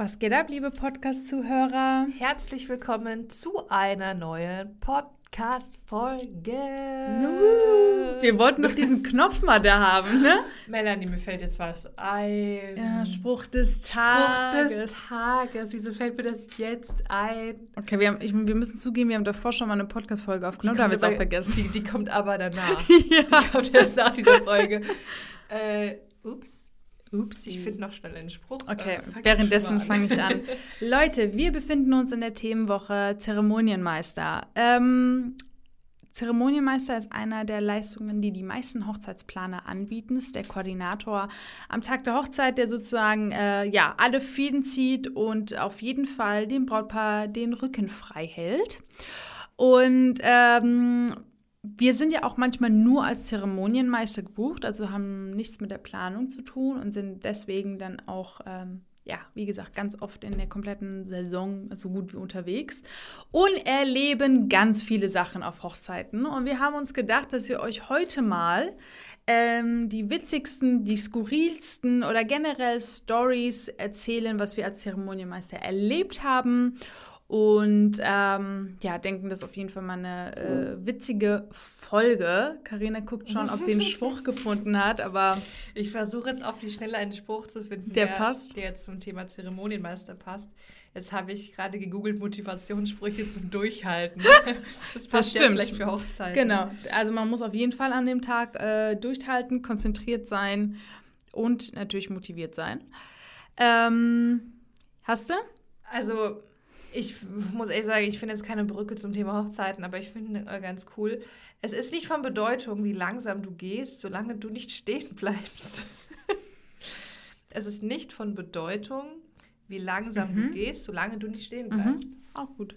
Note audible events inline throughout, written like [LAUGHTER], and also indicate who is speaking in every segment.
Speaker 1: Was geht ab, liebe Podcast-Zuhörer?
Speaker 2: Herzlich willkommen zu einer neuen Podcast-Folge.
Speaker 1: Wir wollten doch diesen Knopf mal da haben, ne?
Speaker 2: Melanie, mir fällt jetzt was ein.
Speaker 1: Ja, Spruch des Tages.
Speaker 2: Spruch des Tages. Wieso fällt mir das jetzt ein?
Speaker 1: Okay, wir, haben, ich, wir müssen zugeben, wir haben davor schon mal eine Podcast-Folge aufgenommen, da haben wir es auch vergessen.
Speaker 2: Die, die, kommt aber danach. [LAUGHS]
Speaker 1: ja.
Speaker 2: Die kommt erst nach dieser Folge. äh, ups. Ups, ich finde noch schnell einen Spruch.
Speaker 1: Okay,
Speaker 2: äh, fang
Speaker 1: währenddessen fange ich an. [LAUGHS] Leute, wir befinden uns in der Themenwoche Zeremonienmeister. Ähm, Zeremonienmeister ist einer der Leistungen, die die meisten Hochzeitsplaner anbieten. Ist der Koordinator am Tag der Hochzeit, der sozusagen äh, ja alle Fäden zieht und auf jeden Fall dem Brautpaar den Rücken frei hält. Und ähm, wir sind ja auch manchmal nur als Zeremonienmeister gebucht, also haben nichts mit der Planung zu tun und sind deswegen dann auch, ähm, ja, wie gesagt, ganz oft in der kompletten Saison so gut wie unterwegs und erleben ganz viele Sachen auf Hochzeiten. Und wir haben uns gedacht, dass wir euch heute mal ähm, die witzigsten, die skurrilsten oder generell Stories erzählen, was wir als Zeremonienmeister erlebt haben und ähm, ja, denken, das ist auf jeden Fall mal eine äh, witzige Folge. Karina guckt schon, ob sie einen [LAUGHS] Spruch gefunden hat, aber
Speaker 2: Ich versuche jetzt auf die Schnelle einen Spruch zu finden,
Speaker 1: Der passt.
Speaker 2: der jetzt zum Thema Zeremonienmeister passt. Jetzt habe ich gerade gegoogelt Motivationssprüche zum Durchhalten. [LAUGHS] Das passt ja
Speaker 1: stimmt.
Speaker 2: vielleicht für Hochzeiten.
Speaker 1: genau. Also man muss auf jeden Fall an dem Tag äh, durchhalten, konzentriert sein und natürlich motiviert sein. Ähm, hast du?
Speaker 2: Also, ich muss ehrlich sagen, ich finde jetzt keine Brücke zum Thema Hochzeiten, aber ich finde äh, ganz cool. Es ist nicht von Bedeutung, wie langsam du gehst, solange du nicht stehen [LAUGHS] bleibst. es ist nicht von Bedeutung, wie langsam
Speaker 1: Mhm.
Speaker 2: du gehst, solange du nicht stehen
Speaker 1: Mhm.
Speaker 2: bleibst.
Speaker 1: Auch gut.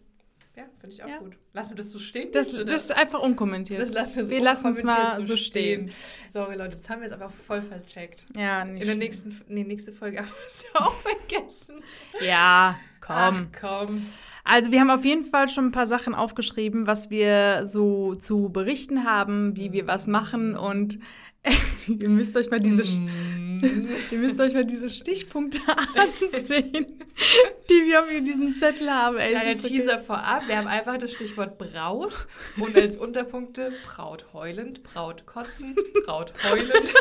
Speaker 2: Ja, finde ich auch
Speaker 1: Ja.
Speaker 2: gut. Lassen wir das so stehen?
Speaker 1: Das, das ist einfach unkommentiert.
Speaker 2: Das lassen wir so
Speaker 1: Wir lassen es mal so stehen.
Speaker 2: Sorry, Leute, das haben wir jetzt aber voll vercheckt.
Speaker 1: Ja, nicht
Speaker 2: In der nächsten, nee, nächste Folge [LAUGHS] haben wir es ja auch vergessen.
Speaker 1: Ja, komm.
Speaker 2: Ach, komm.
Speaker 1: Also wir haben auf jeden Fall schon ein paar Sachen aufgeschrieben, was wir so zu berichten haben, wie wir was machen und [LAUGHS] ihr müsst euch mal diese,
Speaker 2: Mm. [LAUGHS]
Speaker 1: ihr müsst euch mal diese Stichpunkte [LAUGHS] ansehen, die wir auf diesem Zettel haben. Ey,
Speaker 2: Kleiner Teaser vorab. Wir haben einfach das Stichwort Braut und als Unterpunkte Braut heulend, Braut kotzend, Braut heulend.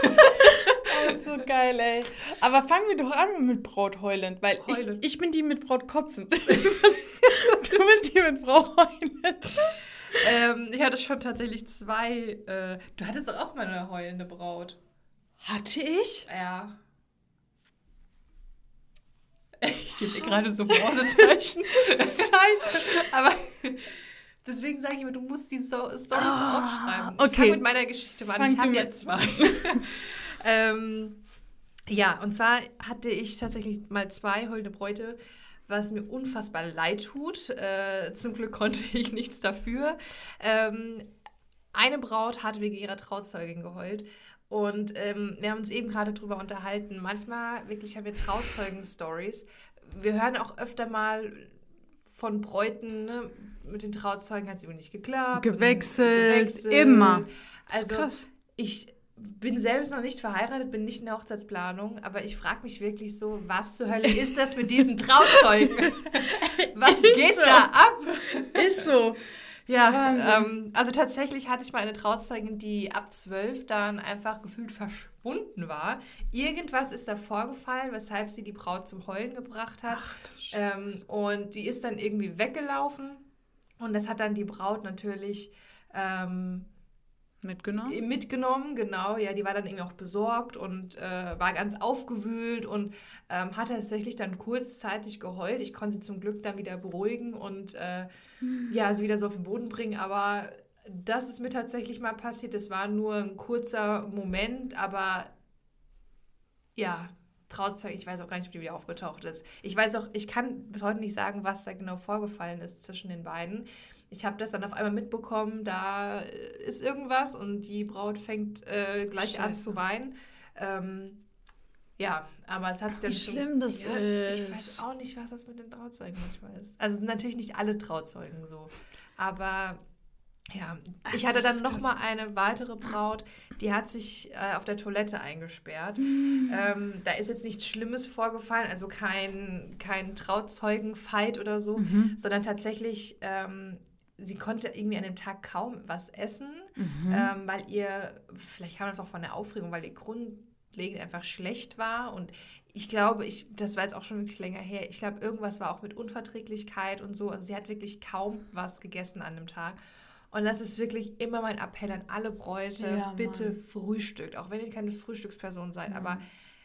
Speaker 1: ist so geil, ey. Aber fangen wir doch an mit Braut heulend, weil ich,
Speaker 2: Heulend.
Speaker 1: ich bin die mit Braut kotzend. du bist die mit Braut heulend.
Speaker 2: Ähm, ich hatte schon tatsächlich zwei. Äh, du hattest doch auch mal eine heulende Braut.
Speaker 1: Hatte ich?
Speaker 2: Ja. [LAUGHS] Ich gebe dir gerade so Morsezeichen. [LAUGHS]
Speaker 1: Scheiße.
Speaker 2: Aber deswegen sage ich immer, du musst die so Storys
Speaker 1: Ah,
Speaker 2: aufschreiben. Ich
Speaker 1: okay.
Speaker 2: fange mit meiner Geschichte mal an.
Speaker 1: Fang
Speaker 2: Ich habe
Speaker 1: mit-
Speaker 2: zwei. [LAUGHS] ähm, ja, und zwar hatte ich tatsächlich mal zwei heulende Bräute, was mir unfassbar leid tut. Äh, zum Glück konnte ich nichts dafür. Ähm, eine Braut hat wegen ihrer Trauzeugin geheult. Und ähm, wir haben uns eben gerade drüber unterhalten. Manchmal wirklich haben wir Trauzeugen-Stories. Wir hören auch öfter mal von Bräuten, ne? mit den Trauzeugen hat es irgendwie nicht geklappt.
Speaker 1: Gewechselt, immer. Das ist
Speaker 2: Also
Speaker 1: krass.
Speaker 2: ich bin selbst noch nicht verheiratet, bin nicht in der Hochzeitsplanung, aber ich frage mich wirklich so, was zur Hölle ist das mit diesen Trauzeugen? [LAUGHS] was
Speaker 1: Ist
Speaker 2: geht
Speaker 1: so.
Speaker 2: da ab?
Speaker 1: Ist so.
Speaker 2: Ja, ähm, also tatsächlich hatte ich mal eine Trauzeugin, die ab zwölf dann einfach gefühlt verschwunden war. Irgendwas ist da vorgefallen, weshalb sie die Braut zum Heulen gebracht hat. Ähm, und die ist dann irgendwie weggelaufen. Und das hat dann die Braut natürlich ähm,
Speaker 1: Mitgenommen?
Speaker 2: mitgenommen, genau. Ja, die war dann irgendwie auch besorgt und äh, war ganz aufgewühlt und ähm, hat tatsächlich dann kurzzeitig geheult. Ich konnte sie zum Glück dann wieder beruhigen und äh, ja, sie wieder so auf den Boden bringen. Aber das ist mir tatsächlich mal passiert. Das war nur ein kurzer Moment, aber ja, Trauzeug, ich weiß auch gar nicht, ob die wieder aufgetaucht ist. Ich weiß auch, ich kann bis heute nicht sagen, was da genau vorgefallen ist zwischen den beiden. Ich habe das dann auf einmal mitbekommen, da äh, ist irgendwas und die Braut fängt äh, gleich an
Speaker 1: Scheiße.
Speaker 2: zu weinen. Ähm, ja, aber es hat sich dann
Speaker 1: Wie
Speaker 2: zum-
Speaker 1: schlimm das
Speaker 2: ja,
Speaker 1: ist.
Speaker 2: Ich weiß auch nicht, was das mit den Trauzeugen manchmal ist. Also sind natürlich nicht alle Trauzeugen so. Aber Ja, ich hatte dann noch mal eine weitere Braut, die hat sich äh, auf der Toilette eingesperrt. Mhm. Ähm, da ist jetzt nichts Schlimmes vorgefallen, also kein, kein Trauzeugenfight oder so, mhm. sondern tatsächlich, ähm, sie konnte irgendwie an dem Tag kaum was essen, mhm. ähm, weil ihr, vielleicht kam das auch von der Aufregung, weil ihr grundlegend einfach schlecht war und ich glaube, ich, das war jetzt auch schon wirklich länger her. Ich glaube, irgendwas war auch mit Unverträglichkeit und so. Also sie hat wirklich kaum was gegessen an dem Tag. Und das ist wirklich immer mein Appell an alle Bräute, ja, bitte Mann. frühstückt, auch wenn ihr keine Frühstücksperson seid. Mhm. Aber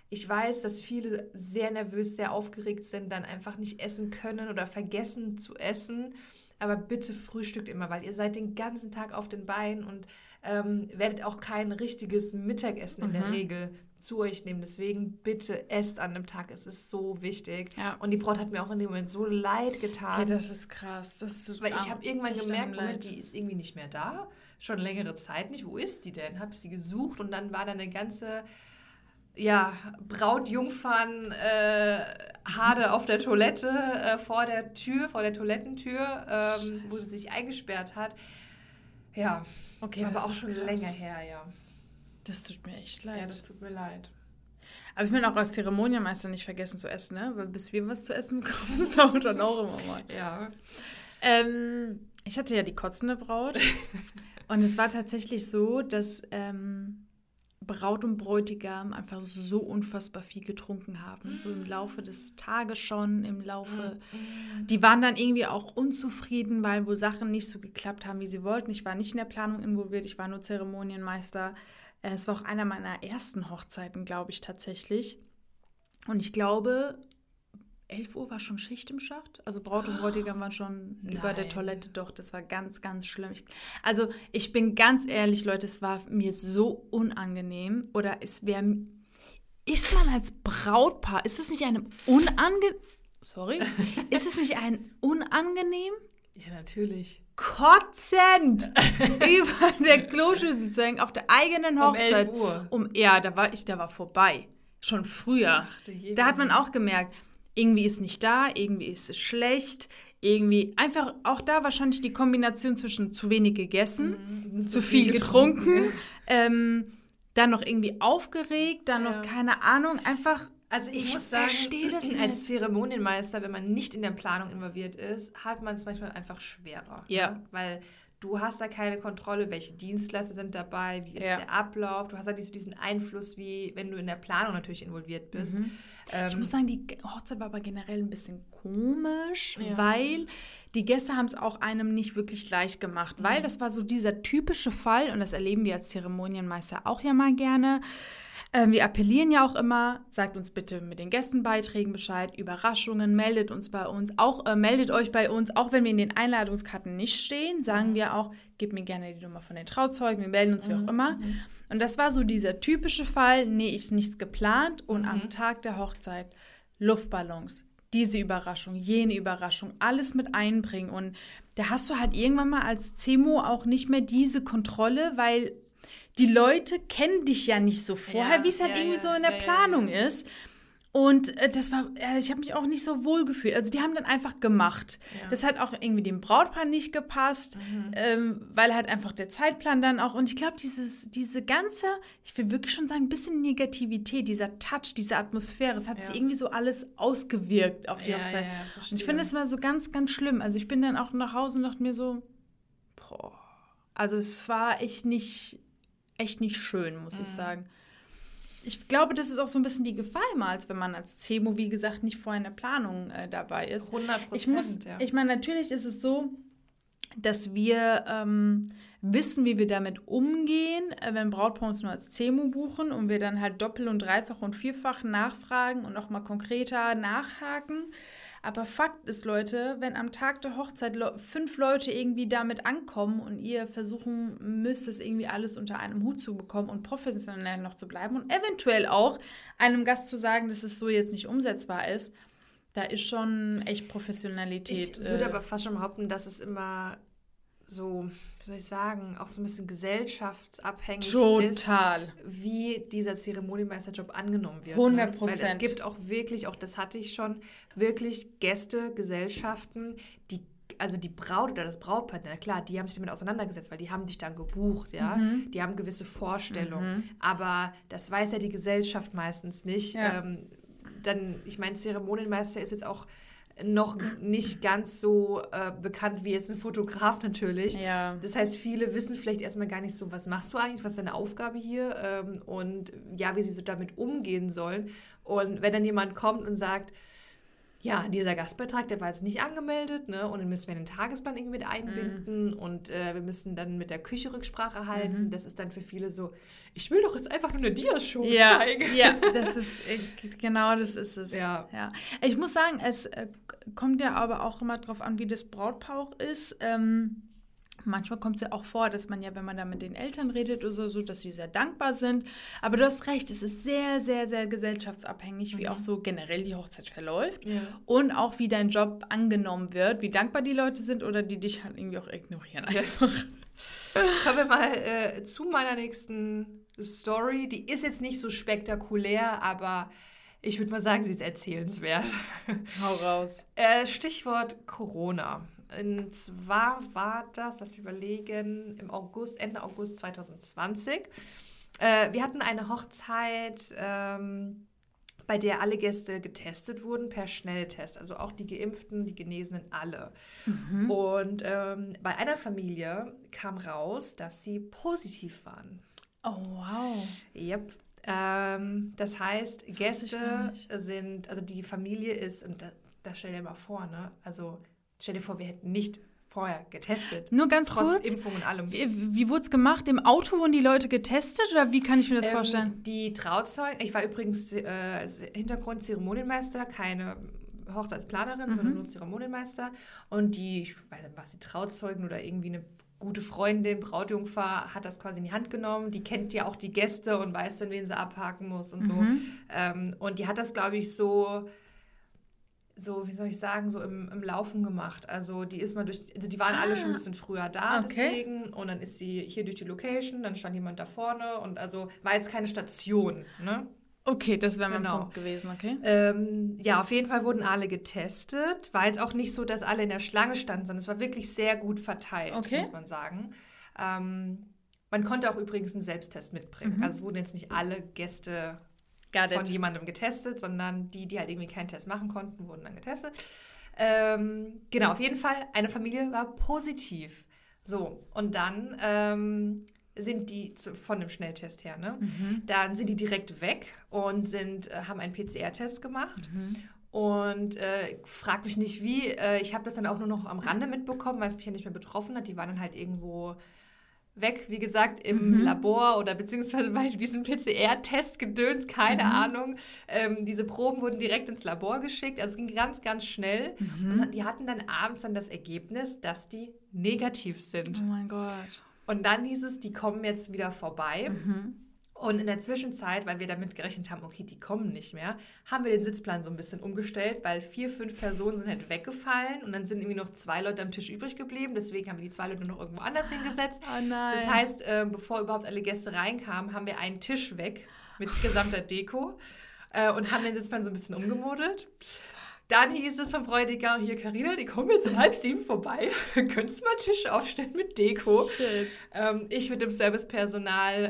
Speaker 2: ich weiß, dass viele sehr nervös, sehr aufgeregt sind, dann einfach nicht essen können oder vergessen zu essen. Aber bitte frühstückt immer, weil ihr seid den ganzen Tag auf den Beinen und ähm, werdet auch kein richtiges Mittagessen mhm. in der mhm. Regel zu euch nehmen. Deswegen bitte esst an dem Tag. Es ist so wichtig. Ja. Und die Braut hat mir auch in dem Moment so leid getan.
Speaker 1: Okay, das ist krass. Das ist
Speaker 2: Weil ich habe irgendwann gemerkt, Moment, die ist irgendwie nicht mehr da. Schon längere Zeit nicht. Wo ist die denn? Habe sie gesucht und dann war da eine ganze ja, Brautjungfern äh, Hade auf der Toilette äh, vor der Tür, vor der Toilettentür, ähm, wo sie sich eingesperrt hat. Ja, okay, aber auch schon krass. länger her, ja.
Speaker 1: Das tut mir echt
Speaker 2: leid. Ja, das tut mir leid.
Speaker 1: Aber ich will auch als Zeremonienmeister nicht vergessen zu essen, ne? Weil bis wir was zu essen bekommen, [LAUGHS] das dauert dann auch immer mal. Ja. Ähm, ich hatte ja die kotzende Braut. [LAUGHS] und es war tatsächlich so, dass ähm, Braut und Bräutigam einfach so unfassbar viel getrunken haben. So im Laufe des Tages schon, im Laufe. Mm. Die waren dann irgendwie auch unzufrieden, weil wohl Sachen nicht so geklappt haben, wie sie wollten. Ich war nicht in der Planung involviert, ich war nur Zeremonienmeister. Äh, es war auch einer meiner ersten Hochzeiten, glaube ich, tatsächlich. Und ich glaube, 11 Uhr war schon Schicht im Schacht. Also Braut und Bräutigam waren schon Nein. über der Toilette. Doch, das war ganz, ganz schlimm. Ich, also ich bin ganz ehrlich, Leute, es war mir so unangenehm. Oder es wäre... Ist man als Brautpaar, ist es nicht einem unangenehm... Sorry? [LAUGHS] ist es nicht ein unangenehm?
Speaker 2: Ja, natürlich
Speaker 1: kotzend [LAUGHS] über der Kloschüssel zu hängen auf der eigenen Hochzeit. Um 11 Uhr. Um, ja, da war ich, da war vorbei. Schon früher. Ach, da hat man auch gemerkt, irgendwie ist nicht da, irgendwie ist es schlecht, irgendwie einfach auch da wahrscheinlich die Kombination zwischen zu wenig gegessen, mhm, zu, viel, viel getrunken, getrunken [LAUGHS] ähm, dann noch irgendwie aufgeregt, dann ja. noch keine Ahnung, einfach
Speaker 2: also ich, ich muss sagen, [CLEARS THROAT] als Zeremonienmeister, wenn man nicht in der Planung involviert ist, hat man es manchmal einfach schwerer. Ja. Ne? Weil du hast da keine Kontrolle, welche Dienstleister sind dabei, wie ist ja. der Ablauf. Du hast halt diesen Einfluss, wie wenn du in der Planung natürlich involviert bist. Mhm.
Speaker 1: Ähm, ich muss sagen, die Hochzeit war aber generell ein bisschen komisch, ja. weil die Gäste haben es auch einem nicht wirklich leicht gemacht, weil mhm. das war so dieser typische Fall, und das erleben wir als Zeremonienmeister auch ja mal gerne ähm, wir appellieren ja auch immer, sagt uns bitte mit den Gästenbeiträgen Bescheid, Überraschungen, meldet uns bei uns, auch äh, meldet euch bei uns, auch wenn wir in den Einladungskarten nicht stehen, sagen wir auch, gebt mir gerne die Nummer von den Trauzeugen, wir melden uns wie auch mhm. immer. Mhm. Und das war so dieser typische Fall, nee, ist nichts geplant und mhm. am Tag der Hochzeit Luftballons, diese Überraschung, jene Überraschung, alles mit einbringen und da hast du halt irgendwann mal als CEMO auch nicht mehr diese Kontrolle, weil die Leute kennen dich ja nicht so vorher, ja, wie es halt ja, irgendwie ja, so in der Planung ist. Und äh, das war, äh, ich habe mich auch nicht so wohl gefühlt. Also die haben dann einfach gemacht. Das hat auch irgendwie dem Brautpaar nicht gepasst, mhm. ähm, weil halt einfach der Zeitplan dann auch. Und ich glaube, dieses, diese ganze, ich will wirklich schon sagen, ein bisschen Negativität, dieser Touch, diese Atmosphäre, es hat sich irgendwie so alles ausgewirkt auf die Hochzeit. und ich finde das immer so ganz, ganz schlimm. Also ich bin dann auch nach Hause und dachte mir so, boah. Also es war echt nicht, echt nicht schön, muss mhm. ich sagen. Ich glaube, das ist auch so ein bisschen die Gefahr immer, als wenn man als CEMO, wie gesagt, nicht vorher in der Planung äh, dabei ist. 100 Prozent, ja. Ich meine, natürlich ist es so, dass wir ähm, wissen, wie wir damit umgehen, äh, wenn Brautpaar uns nur als CEMO buchen und wir dann halt doppelt und dreifach und vierfach nachfragen und nochmal konkreter nachhaken. Aber Fakt ist, Leute, wenn am Tag der Hochzeit fünf Leute irgendwie damit ankommen und ihr versuchen müsst, es irgendwie alles unter einem Hut zu bekommen und professionell noch zu bleiben und eventuell auch einem Gast zu sagen, dass es so jetzt nicht umsetzbar ist, da ist schon echt Professionalität.
Speaker 2: Ich würde äh, aber fast schon behaupten, dass es immer so, wie soll ich sagen, auch so ein bisschen gesellschaftsabhängig Total. ist, wie dieser Zeremoniemeisterjob angenommen wird. 100 ne? Prozent. Weil es gibt auch wirklich, auch das hatte ich schon, wirklich Gäste, Gesellschaften, die also die Braut oder das Brautpaar, na klar, die haben sich damit auseinandergesetzt, weil die haben dich dann gebucht, ja. Mhm. Die haben gewisse Vorstellungen. Mhm. Aber das weiß ja die Gesellschaft meistens nicht. Ja. Ähm, dann, ich meine, Zeremonienmeister ist jetzt auch noch nicht ganz so äh, bekannt wie jetzt ein Fotograf natürlich. Ja. Das heißt, viele wissen vielleicht erstmal gar nicht so, was machst du eigentlich, was ist deine Aufgabe hier ähm, und ja, wie sie so damit umgehen sollen. Und wenn dann jemand kommt und sagt, ja, dieser Gastbeitrag, der war jetzt nicht angemeldet, ne? Und dann müssen wir den Tagesplan irgendwie mit einbinden mhm. und äh, wir müssen dann mit der Küche Rücksprache halten. Mhm. Das ist dann für viele so, ich will doch jetzt einfach nur eine Diashow
Speaker 1: ja,
Speaker 2: zeigen.
Speaker 1: Ja, [LAUGHS] das ist äh, genau das ist es. Ja. ja. Ich muss sagen, es äh, kommt ja aber auch immer darauf an, wie das Brautpaar auch ist. Ähm, Manchmal kommt es ja auch vor, dass man ja, wenn man da mit den Eltern redet oder so, dass sie sehr dankbar sind. Aber du hast recht, es ist sehr, sehr, sehr gesellschaftsabhängig, mhm. wie auch so generell die Hochzeit verläuft. Ja. Und auch wie dein Job angenommen wird, wie dankbar die Leute sind oder die dich halt irgendwie auch ignorieren einfach. [LAUGHS]
Speaker 2: Kommen wir mal äh, zu meiner nächsten Story. Die ist jetzt nicht so spektakulär, aber ich würde mal sagen, sie ist erzählenswert.
Speaker 1: Hau raus.
Speaker 2: Äh, Stichwort Corona. Und zwar war das, lass mich überlegen, im August, Ende August 2020. Äh, wir hatten eine Hochzeit, ähm, bei der alle Gäste getestet wurden per Schnelltest. Also auch die Geimpften, die Genesenen, alle. Mhm. Und ähm, bei einer Familie kam raus, dass sie positiv waren.
Speaker 1: Oh, wow.
Speaker 2: Yep. Ähm, das heißt, das Gäste sind, also die Familie ist, und da, das stell dir mal vor, ne? Also Stell dir vor, wir hätten nicht vorher getestet.
Speaker 1: Nur ganz
Speaker 2: trotz
Speaker 1: kurz.
Speaker 2: Impfung und allem.
Speaker 1: Wie, wie wurde es gemacht? Im Auto wurden die Leute getestet oder wie kann ich mir das ähm, vorstellen?
Speaker 2: Die Trauzeugen, ich war übrigens äh, Hintergrund Zeremonienmeister, keine Hochzeitsplanerin, mhm. sondern nur Zeremonienmeister. Und die, ich weiß nicht, was die Trauzeugen oder irgendwie eine gute Freundin, Brautjungfer, hat das quasi in die Hand genommen. Die kennt ja auch die Gäste und weiß dann, wen sie abhaken muss und mhm. so. Ähm, und die hat das, glaube ich, so so, wie soll ich sagen, so im, im Laufen gemacht. Also die ist mal durch, also die waren ah, alle schon ein bisschen früher da, okay. deswegen. Und dann ist sie hier durch die Location, dann stand jemand da vorne und also war jetzt keine Station, ne?
Speaker 1: Okay, das wäre mein genau. Punkt gewesen, okay.
Speaker 2: Ähm, ja, auf jeden Fall wurden alle getestet. War jetzt auch nicht so, dass alle in der Schlange standen, sondern es war wirklich sehr gut verteilt, okay. muss man sagen. Ähm, man konnte auch übrigens einen Selbsttest mitbringen. Mhm. Also es wurden jetzt nicht alle Gäste von jemandem getestet, sondern die, die halt irgendwie keinen Test machen konnten, wurden dann getestet. Ähm, genau, auf jeden Fall, eine Familie war positiv. So, und dann ähm, sind die zu, von dem Schnelltest her, ne? Mhm. Dann sind die direkt weg und sind, äh, haben einen PCR-Test gemacht. Mhm. Und äh, frag mich nicht wie. Äh, ich habe das dann auch nur noch am Rande mitbekommen, weil es mich ja nicht mehr betroffen hat. Die waren dann halt irgendwo weg, wie gesagt, im mhm. Labor oder beziehungsweise bei diesem PCR-Test gedöns, keine mhm. Ahnung. Ähm, diese Proben wurden direkt ins Labor geschickt, also es ging ganz, ganz schnell. Mhm. Und die hatten dann abends dann das Ergebnis, dass die negativ sind.
Speaker 1: Oh mein Gott.
Speaker 2: Und dann hieß es, die kommen jetzt wieder vorbei. Mhm. Und in der Zwischenzeit, weil wir damit gerechnet haben, okay, die kommen nicht mehr, haben wir den Sitzplan so ein bisschen umgestellt, weil vier, fünf Personen sind halt weggefallen und dann sind irgendwie noch zwei Leute am Tisch übrig geblieben. Deswegen haben wir die zwei Leute noch irgendwo anders hingesetzt.
Speaker 1: Oh nein.
Speaker 2: Das heißt, äh, bevor überhaupt alle Gäste reinkamen, haben wir einen Tisch weg mit gesamter Deko äh, und haben den Sitzplan so ein bisschen umgemodelt. Dann hieß es vom Bräutigam, hier Karina, die kommen jetzt um halb sieben vorbei. [LAUGHS] Könntest du mal einen Tisch aufstellen mit Deko? Ähm, ich mit dem Servicepersonal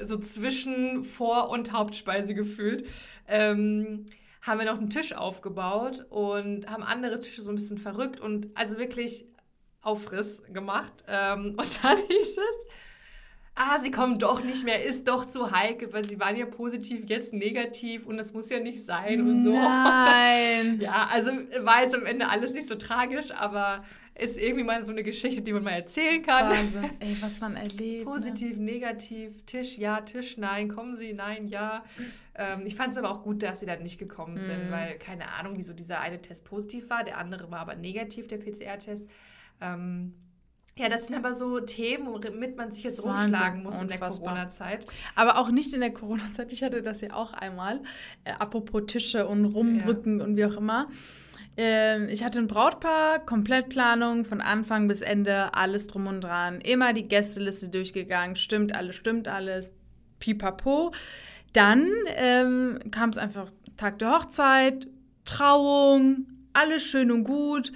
Speaker 2: äh, so zwischen Vor- und Hauptspeise gefühlt. Ähm, haben wir noch einen Tisch aufgebaut und haben andere Tische so ein bisschen verrückt und also wirklich Aufriss gemacht. Ähm, und [LAUGHS] dann hieß es, ah, sie kommen doch nicht mehr, ist doch zu heikel, weil sie waren ja positiv, jetzt negativ und das muss ja nicht sein und so.
Speaker 1: Nein. [LAUGHS]
Speaker 2: ja, also war jetzt am Ende alles nicht so tragisch, aber ist irgendwie mal so eine Geschichte, die man mal erzählen kann.
Speaker 1: Wahnsinn. Ey, was man erlebt.
Speaker 2: Ne? Positiv, ne? negativ, Tisch ja, Tisch nein, kommen sie, nein, ja. Ähm, ich fand es aber auch gut, dass sie dann nicht gekommen sind, mm. weil keine Ahnung, wieso dieser eine Test positiv war, der andere war aber negativ, der PCR-Test. Ähm, ja, das sind aber so Themen, womit man sich jetzt Wahnsinn, rumschlagen muss unfassbar. in der Corona-Zeit.
Speaker 1: Aber auch nicht in der Corona-Zeit. Ich hatte das ja auch einmal. Äh, apropos Tische und Rumrücken ja. und wie auch immer. Ähm, ich hatte ein Brautpaar, Komplettplanung von Anfang bis Ende, alles drum und dran. Immer die Gästeliste durchgegangen. Stimmt alles, stimmt alles. Pipapo. Dann ähm, kam es einfach Tag der Hochzeit, Trauung, alles schön und gut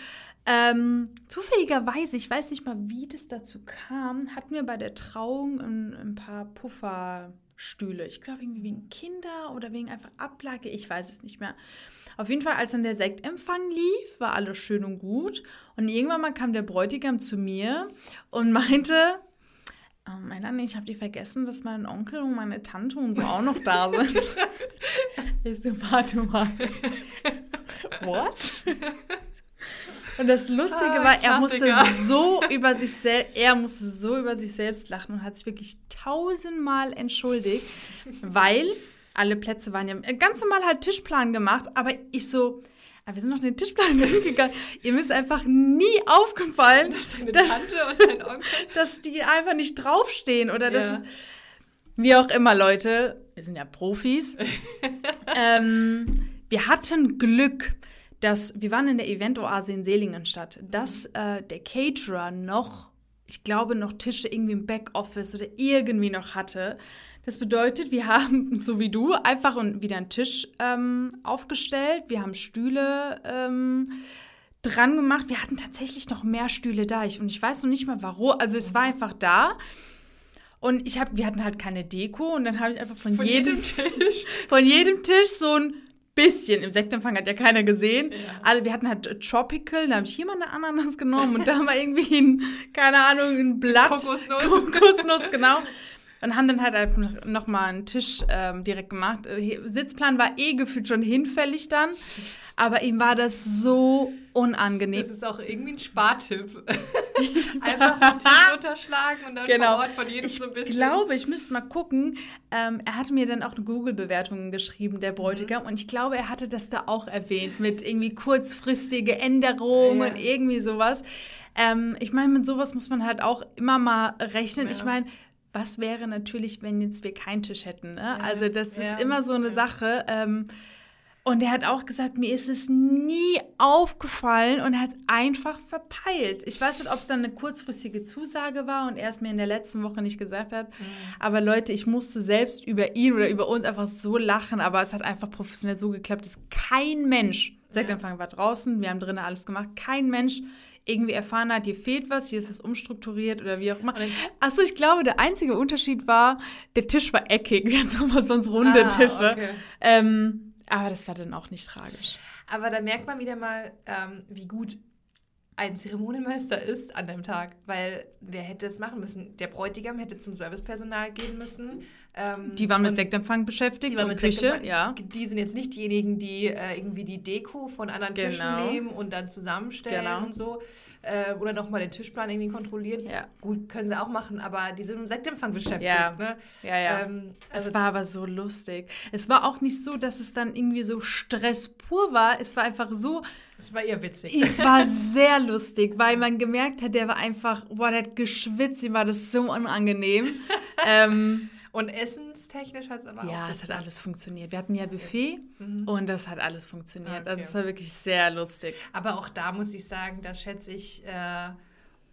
Speaker 1: Ähm, zufälligerweise, ich weiß nicht mal, wie das dazu kam, hatten wir bei der Trauung ein, ein paar Pufferstühle. Ich glaube, irgendwie wegen Kinder oder wegen einfach Ablage, ich weiß es nicht mehr. Auf jeden Fall, als dann der Sektempfang lief, war alles schön und gut. Und irgendwann mal kam der Bräutigam zu mir und meinte, oh, Melanie, ich habe dir vergessen, dass mein Onkel und meine Tante und so auch noch da sind. [LAUGHS] ich so, warte mal. [LAUGHS] What? Und das Lustige ah, war, er musste so über sich selbst, er musste so über sich selbst lachen und hat sich wirklich tausendmal entschuldigt, weil alle Plätze waren ja ganz normal halt Tischplan gemacht, aber ich so, aber ah, wir sind noch den Tischplan [LAUGHS] gegangen. Ihr müsst einfach nie aufgefallen, dass deine dass, Tante und dein Onkel, [LAUGHS] dass die einfach nicht draufstehen oder ja. dass es, wie auch immer, Leute, wir sind ja Profis. [LAUGHS] ähm, wir hatten Glück dass wir waren in der Event-Oase in Selingenstadt, dass äh, der Caterer noch, ich glaube, noch Tische irgendwie im Backoffice oder irgendwie noch hatte. Das bedeutet, wir haben, [LAUGHS] so wie du, einfach wieder einen Tisch ähm, aufgestellt. Wir haben Stühle ähm, dran gemacht. Wir hatten tatsächlich noch mehr Stühle da. Ich, und ich weiß noch nicht mal warum. Also es war einfach da. Und ich habe, wir hatten halt keine Deko und dann habe ich einfach von, von jedem, jedem Tisch, [LAUGHS] von jedem Tisch so ein bisschen. Im Sektempfang hat ja keiner gesehen. Ja. Alle, wir hatten halt Tropical, da habe ich hier mal eine Ananas genommen und da wir irgendwie ein, keine Ahnung, ein Blatt. Kokosnuss. Kokosnuss, genau. [LAUGHS] Und haben dann halt einfach nochmal einen Tisch ähm, direkt gemacht. Äh, Sitzplan war eh gefühlt schon hinfällig dann. Aber ihm war das so unangenehm.
Speaker 2: Das ist auch irgendwie ein Spartipp. [LAUGHS] Einfach den Tisch [LAUGHS] unterschlagen und dann genau. vor Ort von jedem
Speaker 1: ich
Speaker 2: so ein bisschen.
Speaker 1: Ich glaube, ich müsste mal gucken. Ähm, er hatte mir dann auch eine Google-Bewertung geschrieben, der Bräutigam. Mhm. Und ich glaube, er hatte das da auch erwähnt mit irgendwie kurzfristige Änderungen ja. und irgendwie sowas. Ähm, ich meine, mit sowas muss man halt auch immer mal rechnen. Ja. Ich meine, was wäre natürlich, wenn jetzt wir keinen Tisch hätten? Ne? Ja. Also das ist immer so eine Sache. Ähm, und er hat auch gesagt, mir ist es nie aufgefallen und er hat es einfach verpeilt. Ich weiß nicht, ob es dann eine kurzfristige Zusage war und er es mir in der letzten Woche nicht gesagt hat. Mhm. Aber Leute, ich musste selbst über ihn oder über uns einfach so lachen, aber es hat einfach professionell so geklappt, dass kein Mensch, seit ja. Anfang war draußen, wir haben drinnen alles gemacht, kein Mensch irgendwie erfahren hat, hier fehlt was, hier ist was umstrukturiert oder wie auch immer. Achso, ich glaube, der einzige Unterschied war, der Tisch war eckig. Wir hatten immer sonst runde ah, Tische. Okay. Ähm, aber das war dann auch nicht tragisch.
Speaker 2: Aber da merkt man wieder mal, ähm, wie gut ein Zeremonienmeister ist an dem Tag, weil wer hätte es machen müssen? Der Bräutigam hätte zum Servicepersonal gehen müssen.
Speaker 1: Ähm, die waren mit Sektempfang beschäftigt die waren mit Küche,
Speaker 2: ja. Die sind jetzt nicht diejenigen, die äh, irgendwie die Deko von anderen genau. Tischen nehmen und dann zusammenstellen genau. und so äh, oder nochmal den Tischplan irgendwie kontrollieren. Ja. Gut, können sie auch machen, aber die sind im Sektempfang beschäftigt.
Speaker 1: Ja,
Speaker 2: ne?
Speaker 1: ja, ja. Ähm, also es war aber so lustig. Es war auch nicht so, dass es dann irgendwie so Stress pur war. Es war einfach so.
Speaker 2: Es war eher witzig.
Speaker 1: Es war [LAUGHS] sehr lustig, weil man gemerkt hat, der war einfach, boah, der hat geschwitzt, ihm war das so unangenehm. [LAUGHS] ähm,
Speaker 2: und essenstechnisch hat es aber
Speaker 1: ja, auch. Ja, es hat alles funktioniert. Wir hatten ja Buffet mhm. und das hat alles funktioniert. Okay. Also es war wirklich sehr lustig.
Speaker 2: Aber auch da muss ich sagen, da schätze ich äh,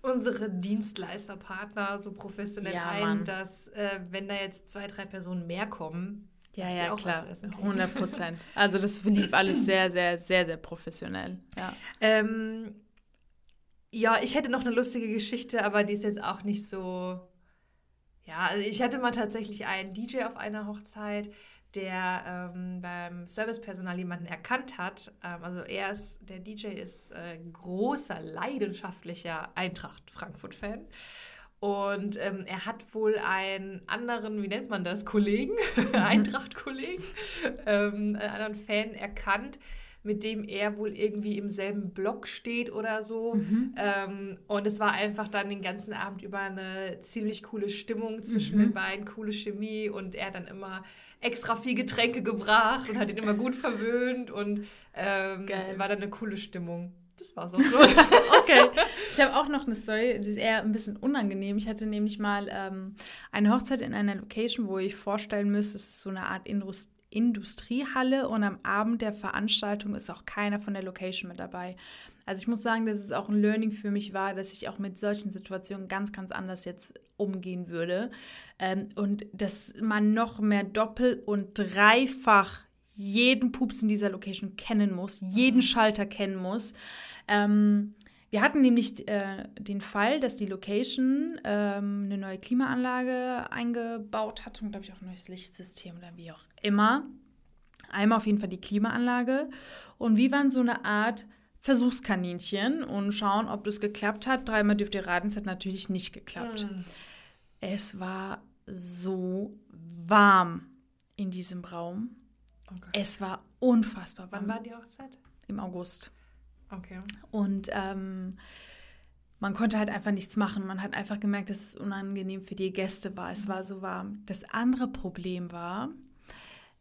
Speaker 2: unsere Dienstleisterpartner so professionell ja, ein, Mann. dass äh, wenn da jetzt zwei, drei Personen mehr kommen,
Speaker 1: ja, ja, auch klar. 100 Prozent. Also das lief alles sehr, sehr, sehr, sehr professionell. Ja.
Speaker 2: Ähm, ja, ich hätte noch eine lustige Geschichte, aber die ist jetzt auch nicht so ja, also ich hatte mal tatsächlich einen DJ auf einer Hochzeit, der ähm, beim Servicepersonal jemanden erkannt hat. Ähm, also er ist, der DJ ist äh, großer, leidenschaftlicher Eintracht-Frankfurt-Fan. Und ähm, er hat wohl einen anderen, wie nennt man das, Kollegen, [LAUGHS] Eintracht-Kollegen, ähm, einen anderen Fan erkannt, mit dem er wohl irgendwie im selben Block steht oder so. Mhm. Ähm, und es war einfach dann den ganzen Abend über eine ziemlich coole Stimmung zwischen mhm. den beiden, coole Chemie und er hat dann immer extra viel Getränke gebracht und hat ihn immer gut verwöhnt und ähm, war dann eine coole Stimmung. Das war's auch schon. [LAUGHS]
Speaker 1: okay. Ich habe auch noch eine Story, die ist eher ein bisschen unangenehm. Ich hatte nämlich mal ähm, eine Hochzeit in einer Location, wo ich vorstellen müsste, es ist so eine Art Indust Industriehalle und am Abend der Veranstaltung ist auch keiner von der Location mit dabei. Also ich muss sagen, dass es auch ein Learning für mich war, dass ich auch mit solchen Situationen ganz, ganz anders jetzt umgehen würde. Ähm, und dass man noch mehr doppelt und dreifach jeden Pups in dieser Location kennen muss, jeden mhm. Schalter kennen muss. Ähm, wir hatten nämlich äh, den Fall, dass die Location ähm, eine neue Klimaanlage eingebaut hat und, glaube ich, auch ein neues Lichtsystem oder wie auch immer. Einmal auf jeden Fall die Klimaanlage. Und wir waren so eine Art Versuchskaninchen und schauen, ob das geklappt hat. Dreimal dürft ihr raten, es hat natürlich nicht geklappt. Mhm. Es war so warm in diesem Raum. Okay. Es war unfassbar
Speaker 2: warm. Wann war die Hochzeit?
Speaker 1: Im August.
Speaker 2: Okay.
Speaker 1: Und ähm, man konnte halt einfach nichts machen. Man hat einfach gemerkt, dass es unangenehm für die Gäste war. Es war so warm. Das andere Problem war,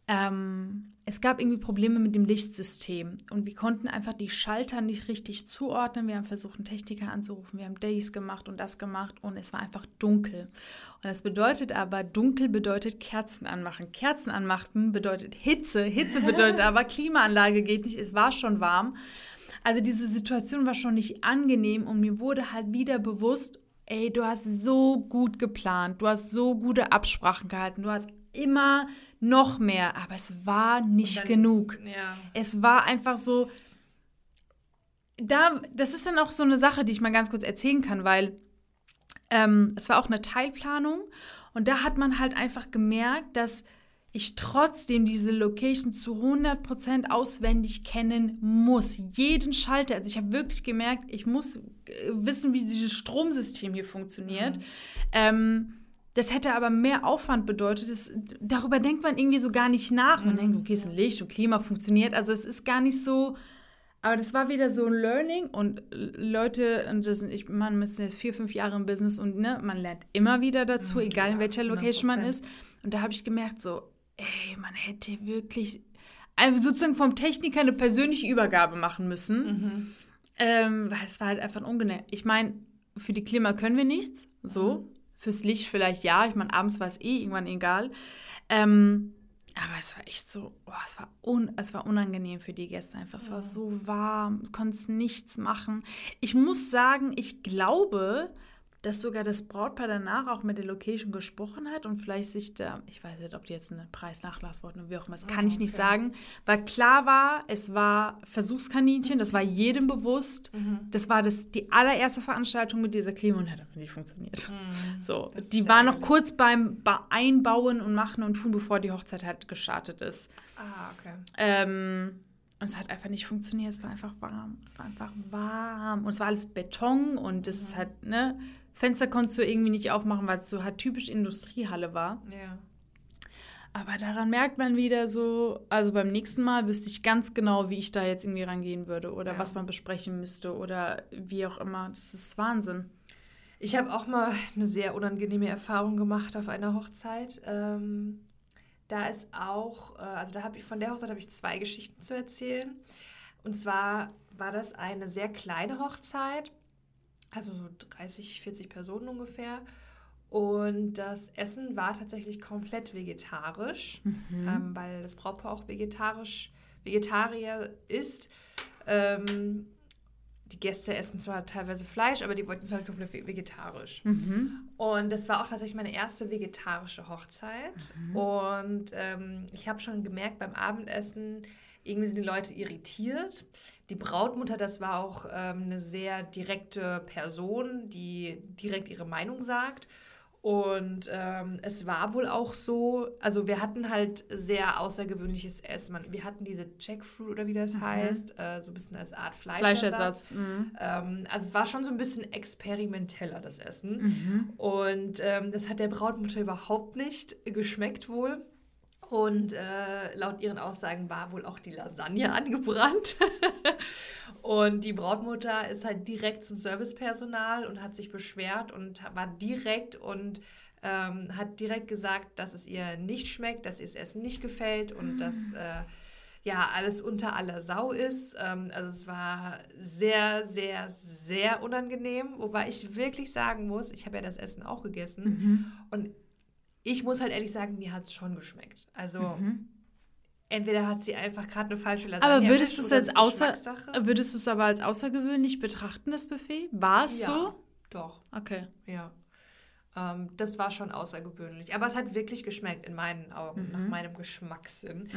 Speaker 1: ähm, es gab irgendwie Probleme mit dem Lichtsystem und wir konnten einfach die Schalter nicht richtig zuordnen. Wir haben versucht, einen Techniker anzurufen, wir haben Days gemacht und das gemacht und es war einfach dunkel. Und das bedeutet aber, dunkel bedeutet Kerzen anmachen. Kerzen anmachen bedeutet Hitze. Hitze bedeutet [LAUGHS] aber Klimaanlage geht nicht, es war schon warm. Also diese Situation war schon nicht angenehm und mir wurde halt wieder bewusst, ey, du hast so gut geplant, du hast so gute Absprachen gehalten, du hast immer noch mehr, aber es war nicht dann, genug.
Speaker 2: Ja.
Speaker 1: Es war einfach so, da, das ist dann auch so eine Sache, die ich mal ganz kurz erzählen kann, weil ähm, es war auch eine Teilplanung und da hat man halt einfach gemerkt, dass ich trotzdem diese Location zu 100% auswendig kennen muss. Jeden Schalter. Also ich habe wirklich gemerkt, ich muss äh, wissen, wie dieses Stromsystem hier funktioniert. Mhm. Ähm, das hätte aber mehr Aufwand bedeutet. Das, darüber denkt man irgendwie so gar nicht nach. Man mhm. denkt, okay, es ist ein Licht und Klima funktioniert. Also es ist gar nicht so. Aber das war wieder so ein Learning und Leute, und das sind, ich, man ist jetzt vier, fünf Jahre im Business und ne, man lernt immer wieder dazu, mhm, egal ja, in welcher Location 100%. man ist. Und da habe ich gemerkt, so, ey, man hätte wirklich also sozusagen vom Techniker eine persönliche Übergabe machen müssen. Mhm. Ähm, weil es war halt einfach unangenehm. Ich meine, für die Klima können wir nichts, so. Mhm. Fürs Licht vielleicht ja. Ich meine, abends war es eh irgendwann egal. Ähm, aber es war echt so, oh, es, war un, es war unangenehm für die Gäste einfach. Es ja. war so warm, du konntest nichts machen. Ich muss sagen, ich glaube, dass sogar das Brautpaar danach auch mit der Location gesprochen hat und vielleicht sich da, ich weiß nicht, ob die jetzt einen Preisnachlass wollten oder wie auch immer, das kann oh, ich nicht sagen, weil klar war, es war Versuchskaninchen, das war jedem bewusst, mhm. das war das, die allererste Veranstaltung mit dieser Klima und hat aber nicht funktioniert. Mhm. So, das die war noch kurz beim Einbauen und Machen und Tun, bevor die Hochzeit halt gestartet ist.
Speaker 2: Ah, okay.
Speaker 1: Ähm, und es hat einfach nicht funktioniert. Es war einfach warm. Es war einfach warm. Und es war alles Beton und es mhm. ist halt, ne, Fenster konntest du irgendwie nicht aufmachen, weil es so halt typisch Industriehalle war.
Speaker 2: Ja.
Speaker 1: Aber daran merkt man wieder so, also beim nächsten Mal wüsste ich ganz genau, wie ich da jetzt irgendwie rangehen würde oder ja. was man besprechen müsste oder wie auch immer. Das ist Wahnsinn.
Speaker 2: Ich habe auch mal eine sehr unangenehme Erfahrung gemacht auf einer Hochzeit. Ähm, da ist auch, äh, also da habe ich von der Hochzeit habe ich zwei Geschichten zu erzählen. Und zwar war das eine sehr kleine Hochzeit also so 30, 40 Personen ungefähr. Und das Essen war tatsächlich komplett vegetarisch, mhm. ähm, weil das Brautpaar auch vegetarisch, Vegetarier ist. Ähm, die Gäste essen zwar teilweise Fleisch, aber die wollten es halt komplett vegetarisch. Mhm. Und das war auch tatsächlich meine erste vegetarische Hochzeit. Mhm. Und ähm, ich habe schon gemerkt beim Abendessen, irgendwie sind die Leute irritiert. Die Brautmutter, das war auch ähm, eine sehr direkte Person, die direkt ihre Meinung sagt. Und ähm, es war wohl auch so, also wir hatten halt sehr außergewöhnliches Essen. Wir hatten diese Jackfruit oder wie das mhm. heißt, äh, so ein bisschen als Art Fleischersatz. Fleischersatz. Mhm. Ähm, also es war schon so ein bisschen experimenteller, das Essen. Mhm. Und ähm, das hat der Brautmutter überhaupt nicht geschmeckt wohl. Und äh, laut ihren Aussagen war wohl auch die Lasagne [LAUGHS] angebrannt. und die Brautmutter ist halt direkt zum Servicepersonal und hat sich beschwert und war direkt und ähm, hat direkt gesagt, dass es ihr nicht schmeckt, dass ihr das Essen nicht gefällt und mhm. dass äh, ja alles unter aller Sau ist. Ähm, also es war sehr, sehr, sehr unangenehm, wobei ich wirklich sagen muss, ich habe ja das Essen auch gegessen mhm. und ich muss halt ehrlich sagen, mir hat es schon geschmeckt. Also mhm. entweder hat sie einfach gerade eine falsche Lasagne
Speaker 1: Aber würdest du es als außer würdest du es aber als außergewöhnlich betrachten, das Buffet? War es
Speaker 2: ja,
Speaker 1: so?
Speaker 2: Doch.
Speaker 1: Okay.
Speaker 2: Ja. Ähm, das war schon außergewöhnlich. Aber es hat wirklich geschmeckt in meinen Augen, nach meinem Geschmackssinn.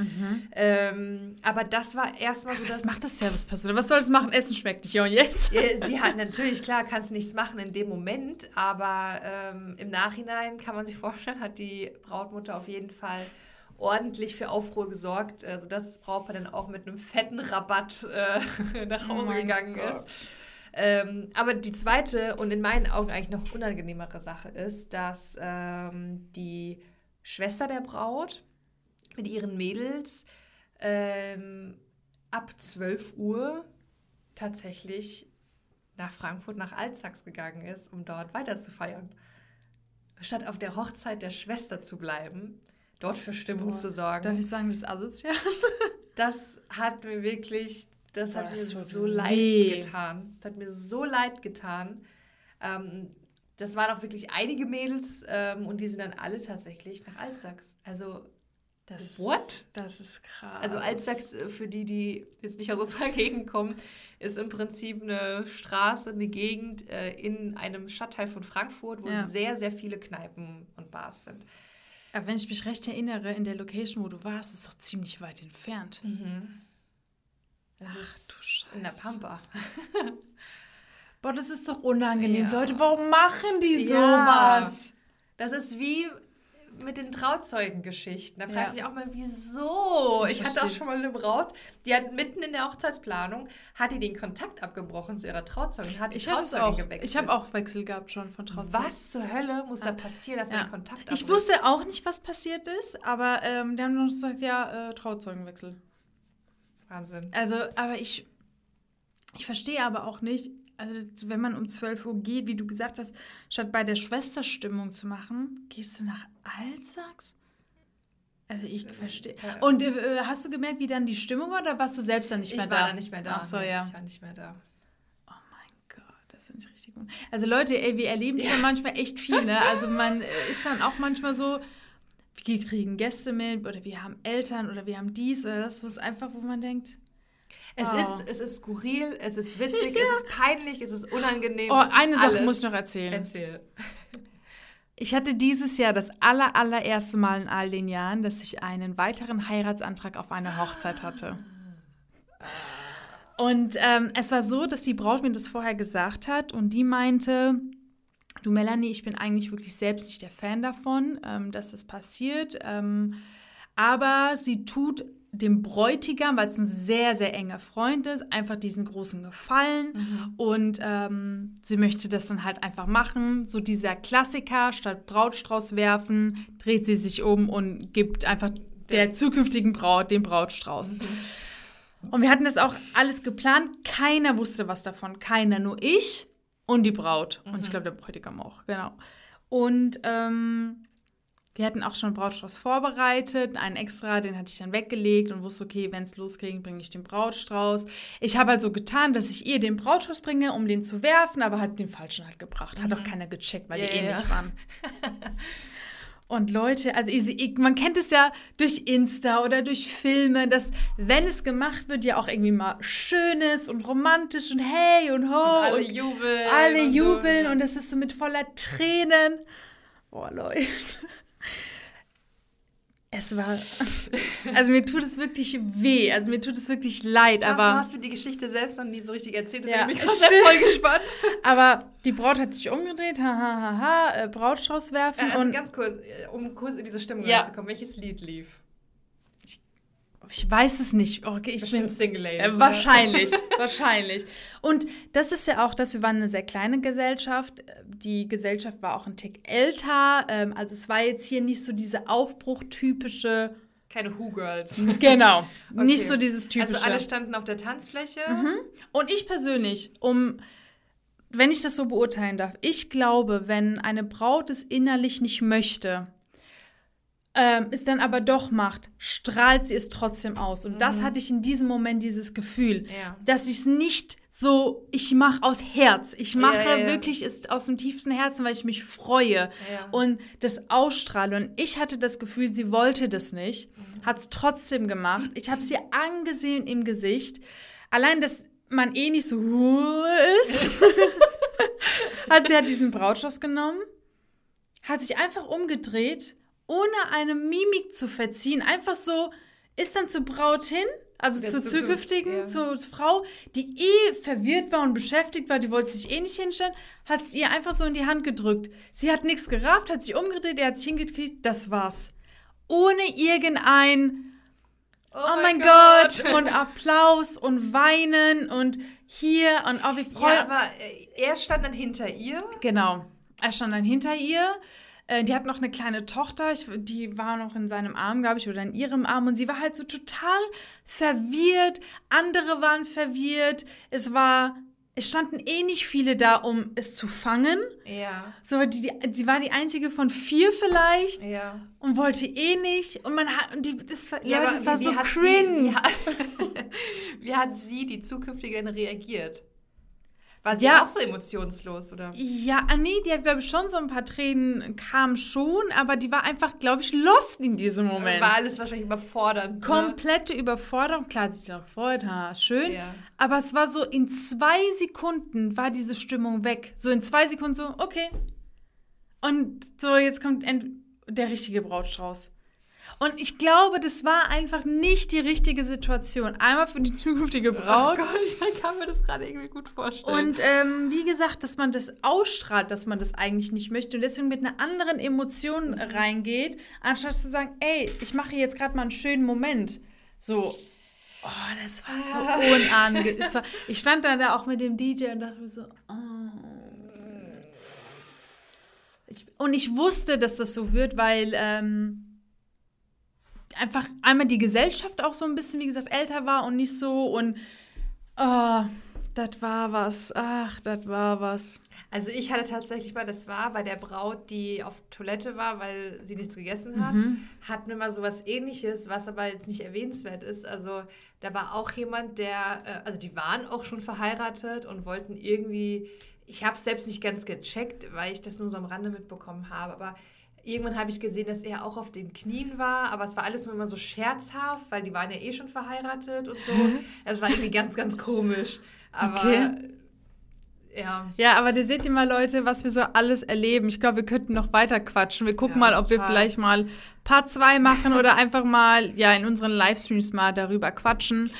Speaker 2: Ähm, aber das war erstmal so
Speaker 1: Was macht das Servicepersonal? Was soll das machen? Essen schmeckt nicht. Ja, und jetzt?
Speaker 2: Die hat natürlich, klar, kannst nichts machen in dem Moment, aber ähm, im Nachhinein kann man sich vorstellen, hat die Brautmutter auf jeden Fall ordentlich für Aufruhr gesorgt, also dass das Brautpaar dann auch mit einem fetten Rabatt äh, [LAUGHS] nach Hause
Speaker 1: Oh
Speaker 2: gegangen
Speaker 1: Gott.
Speaker 2: ist. Ähm, aber die zweite und in meinen Augen eigentlich noch unangenehmere Sache ist, dass ähm, die Schwester der Braut mit ihren Mädels ähm, ab 12 Uhr tatsächlich nach Frankfurt, nach Alzax gegangen ist, um dort weiter zu feiern. Statt auf der Hochzeit der Schwester zu bleiben, dort für Stimmung
Speaker 1: Boah,
Speaker 2: zu sorgen.
Speaker 1: Darf ich sagen, das ist asozial?
Speaker 2: Das hat mir wirklich, das
Speaker 1: Boah,
Speaker 2: hat
Speaker 1: das
Speaker 2: mir so
Speaker 1: weh.
Speaker 2: leid getan. Das hat mir so leid getan. Ähm, das waren auch wirklich einige Mädels ähm, und die sind dann alle tatsächlich nach Alzax. Also,
Speaker 1: Das
Speaker 2: What?
Speaker 1: Ist, das ist krass.
Speaker 2: also Alzax, äh, für die, die jetzt nicht aus unserer [LAUGHS] Gegend kommen, ist im Prinzip eine Straße, eine Gegend äh, in einem Stadtteil von Frankfurt, wo
Speaker 1: Ja.
Speaker 2: sehr, sehr viele Kneipen und Bars sind.
Speaker 1: Aber wenn ich mich recht erinnere, in der Location, wo du warst, ist doch ziemlich weit entfernt.
Speaker 2: Das ist
Speaker 1: du
Speaker 2: in der
Speaker 1: Scheiße.
Speaker 2: Pampa. [LAUGHS]
Speaker 1: Boah, das ist doch unangenehm.
Speaker 2: Ja.
Speaker 1: Leute, warum machen die
Speaker 2: Ja.
Speaker 1: sowas?
Speaker 2: Das ist wie mit den Trauzeugengeschichten. Da frage
Speaker 1: Ja.
Speaker 2: ich mich auch mal, wieso?
Speaker 1: Ich
Speaker 2: Ich, hatte auch schon mal eine Braut, die hat mitten in der Hochzeitsplanung, hat die den Kontakt abgebrochen zu ihrer Trauzeugin, hat die
Speaker 1: Ich,
Speaker 2: Trauzeugin
Speaker 1: auch,
Speaker 2: gewechselt.
Speaker 1: ich habe auch Wechsel gehabt schon von Trauzeugen.
Speaker 2: Was zur Hölle muss da passieren, dass man
Speaker 1: Ja.
Speaker 2: den Kontakt
Speaker 1: Ich
Speaker 2: abbricht?
Speaker 1: wusste auch nicht, was passiert ist, aber ähm, die haben nur gesagt, ja, äh, Trauzeugenwechsel.
Speaker 2: Wahnsinn.
Speaker 1: Also, aber ich, ich verstehe aber auch nicht, also wenn man um 12 Uhr geht, wie du gesagt hast, statt bei der Schwester Stimmung zu machen, gehst du nach Alsax? Also ich verstehe.
Speaker 2: ja.
Speaker 1: Und äh, hast du gemerkt, wie dann die Stimmung war oder warst du selbst dann nicht
Speaker 2: Ich
Speaker 1: mehr
Speaker 2: war
Speaker 1: da?
Speaker 2: da nicht mehr da.
Speaker 1: Ach so, ja.
Speaker 2: Ich war nicht mehr da.
Speaker 1: Oh mein Gott, das finde ich richtig gut. Also Leute, ey, wir erleben es ja. [LAUGHS] manchmal echt viel, ne? Also man äh, ist dann auch manchmal so, wir kriegen Gäste mit oder wir haben Eltern oder wir haben dies oder das, wo es einfach, wo man denkt,
Speaker 2: Es,
Speaker 1: Oh.
Speaker 2: ist, es ist skurril, es ist witzig, [LAUGHS] es ist peinlich, es ist unangenehm.
Speaker 1: oh, eine Sache muss ich noch erzählen.
Speaker 2: Erzähl.
Speaker 1: Ich hatte dieses Jahr das aller, allererste Mal in all den Jahren, dass ich einen weiteren Heiratsantrag auf eine Hochzeit hatte. Und ähm, es war so, dass die Braut mir das vorher gesagt hat und die meinte, du Melanie, ich bin eigentlich wirklich selbst nicht der Fan davon, ähm, dass das passiert. Ähm, aber sie tut dem Bräutigam, weil es ein sehr, sehr enger Freund ist, einfach diesen großen Gefallen. Und ähm, sie möchte das dann halt einfach machen. So dieser Klassiker, statt Brautstrauß werfen, dreht sie sich um und gibt einfach der zukünftigen Braut den Brautstrauß. Und wir hatten das auch alles geplant. Keiner wusste was davon. Keiner, nur ich und die Braut. Und ich glaube, der Bräutigam auch, genau. Und ähm, wir hatten auch schon einen Brautstrauß vorbereitet, einen extra, den hatte ich dann weggelegt und wusste, okay, wenn es losging, bringe ich den Brautstrauß. Ich habe halt so getan, dass ich ihr den Brautstrauß bringe, um den zu werfen, aber hat den falschen halt gebracht. Hat auch keiner gecheckt, weil
Speaker 2: Ja,
Speaker 1: die ähnlich
Speaker 2: ja.
Speaker 1: waren. [LAUGHS] Und Leute, also ich, man kennt es ja durch Insta oder durch Filme, dass wenn es gemacht wird, ja auch irgendwie mal schön ist und romantisch und hey und ho
Speaker 2: Und alle
Speaker 1: und
Speaker 2: jubeln.
Speaker 1: alle
Speaker 2: und
Speaker 1: jubeln
Speaker 2: so.
Speaker 1: und das ist so mit voller Tränen. Boah, Leute. Es war. [LAUGHS] Also mir tut es wirklich weh. Also mir tut es wirklich leid.
Speaker 2: Glaub,
Speaker 1: aber,
Speaker 2: du hast mir die Geschichte selbst noch nie so richtig erzählt, deswegen
Speaker 1: Ja,
Speaker 2: bin ich gerade voll gespannt. [LAUGHS]
Speaker 1: aber die Braut hat sich umgedreht, ha, ha, ha, ha, äh, Brautstrauß werfen.
Speaker 2: Äh, Also
Speaker 1: und
Speaker 2: ganz kurz, äh, um kurz in diese Stimmung
Speaker 1: Ja.
Speaker 2: reinzukommen, welches Lied lief?
Speaker 1: Ich weiß es nicht. Okay, ich bin,
Speaker 2: Single Ladies.
Speaker 1: Äh, wahrscheinlich, [LAUGHS] wahrscheinlich. Und das ist ja auch, dass wir waren eine sehr kleine Gesellschaft. Die Gesellschaft war auch ein Tick älter. Ähm, also es war jetzt hier nicht so diese aufbruchtypische,
Speaker 2: Keine Who Girls. [LAUGHS]
Speaker 1: genau, [LAUGHS] nicht
Speaker 2: Okay.
Speaker 1: so dieses typische.
Speaker 2: Also alle standen auf der Tanzfläche.
Speaker 1: Und ich persönlich, um, wenn ich das so beurteilen darf, ich glaube, wenn eine Braut es innerlich nicht möchte, ähm, es dann aber doch macht, strahlt sie es trotzdem aus. Und das hatte ich in diesem Moment, dieses Gefühl,
Speaker 2: Mhm. Ja.
Speaker 1: dass ich es nicht so, ich mache aus Herz. Ich mache
Speaker 2: ja, ja.
Speaker 1: wirklich es aus dem tiefsten Herzen, weil ich mich freue
Speaker 2: Ja.
Speaker 1: und das ausstrahle. Und ich hatte das Gefühl, sie wollte das nicht,
Speaker 2: Mhm.
Speaker 1: hat es trotzdem gemacht. Ich habe sie angesehen im Gesicht. Allein, dass man eh nicht so ist, [LAUGHS] hat sie hat diesen Brautschloss genommen, hat sich einfach umgedreht, ohne eine Mimik zu verziehen, einfach so, ist dann zur Braut hin, also
Speaker 2: Der
Speaker 1: zur
Speaker 2: Zukunft,
Speaker 1: zukünftigen,
Speaker 2: ja.
Speaker 1: zur Frau, die eh verwirrt war und beschäftigt war, die wollte sich eh nicht hinstellen, hat es ihr einfach so in die Hand gedrückt. Sie hat nichts gerafft, hat sich umgedreht, er hat sich hingekriegt, das war's. Ohne irgendein Oh, mein Gott. und Applaus und Weinen und hier und oh, wie freut.
Speaker 2: Ja, aber er stand dann hinter ihr.
Speaker 1: Genau. Er stand dann hinter ihr. Äh, Die hat noch eine kleine Tochter, ich, die war noch in seinem Arm, glaube ich, oder in ihrem Arm. Und sie war halt so total verwirrt. Andere waren verwirrt. Es war, es standen eh nicht viele da, um es zu fangen.
Speaker 2: Ja,
Speaker 1: So, die, die, sie war die einzige von vier vielleicht
Speaker 2: ja.
Speaker 1: und wollte eh nicht. Und man hat, und die, das war,
Speaker 2: Ja,
Speaker 1: Leute, das war
Speaker 2: wie,
Speaker 1: so
Speaker 2: wie
Speaker 1: cringe.
Speaker 2: Sie, wie, hat, [LAUGHS] wie hat sie, die zukünftige, denn reagiert? War sie
Speaker 1: Ja.
Speaker 2: auch so emotionslos, oder?
Speaker 1: Ja, ah, nee, die hat, glaube ich, schon so ein paar Tränen, kamen schon, aber die war einfach, glaube ich, lost in diesem Moment.
Speaker 2: War alles wahrscheinlich überfordernd. ne?
Speaker 1: Komplette Überforderung. Klar, sie sich auch gefreut, ha, schön.
Speaker 2: Ja.
Speaker 1: Aber es war so, in zwei Sekunden war diese Stimmung weg. So in zwei Sekunden so, okay. Und so, jetzt kommt end der richtige Brautstrauß. Und ich glaube, das war einfach nicht die richtige Situation. Einmal für die zukünftige Braut.
Speaker 2: Oh Gott, [LAUGHS] ich kann mir das gerade irgendwie gut vorstellen.
Speaker 1: Und ähm, wie gesagt, dass man das ausstrahlt, dass man das eigentlich nicht möchte und deswegen mit einer anderen Emotion reingeht, anstatt zu sagen, ey, ich mache jetzt gerade mal einen schönen Moment. So, oh, das war so unangenehm. Es war- [LAUGHS] Ich stand dann da auch mit dem DJ und dachte so, oh. Ich, und ich wusste, dass das so wird, weil ähm, einfach einmal die Gesellschaft auch so ein bisschen, wie gesagt, älter war und nicht so und oh, das war was. Ach, das war was.
Speaker 2: Also ich hatte tatsächlich mal, das war bei der Braut, die auf Toilette war, weil sie nichts gegessen hat,
Speaker 1: Mhm.
Speaker 2: hatten wir mal sowas ähnliches, was aber jetzt nicht erwähnenswert ist. Also da war auch jemand, der, äh, also die waren auch schon verheiratet und wollten irgendwie, ich habe es selbst nicht ganz gecheckt, weil ich das nur so am Rande mitbekommen habe, aber irgendwann habe ich gesehen, dass er auch auf den Knien war, aber es war alles nur immer so scherzhaft, weil die waren ja eh schon verheiratet und so. Es war irgendwie ganz, ganz komisch. Aber
Speaker 1: Okay.
Speaker 2: ja.
Speaker 1: Ja, aber da seht ihr mal, Leute, was wir so alles erleben. Ich glaube, wir könnten noch weiter quatschen. Wir gucken
Speaker 2: Ja,
Speaker 1: mal, ob wir
Speaker 2: total.
Speaker 1: vielleicht mal Part 2 machen oder einfach mal ja in unseren Livestreams mal darüber quatschen.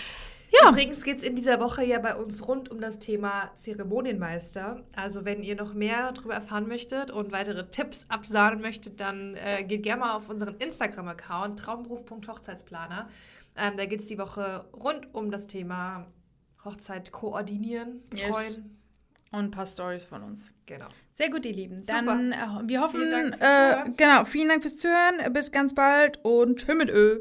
Speaker 1: Ja.
Speaker 2: Übrigens geht es in dieser Woche ja bei uns rund um das Thema Zeremonienmeister. Also wenn ihr noch mehr darüber erfahren möchtet und weitere Tipps absahnen möchtet, dann äh, geht gerne mal auf unseren Instagram-Account traumberuf.hochzeitsplaner. Ähm, da geht es die Woche rund um das Thema Hochzeit koordinieren,
Speaker 1: Yes.
Speaker 2: betreuen.
Speaker 1: Und ein paar Stories von uns.
Speaker 2: Genau.
Speaker 1: Sehr gut, ihr Lieben.
Speaker 2: Super.
Speaker 1: Dann, äh, wir hoffen,
Speaker 2: Vielen Dank fürs
Speaker 1: äh,
Speaker 2: Zuhören.
Speaker 1: genau, vielen Dank fürs Zuhören. Bis ganz bald und tschö mit Ö.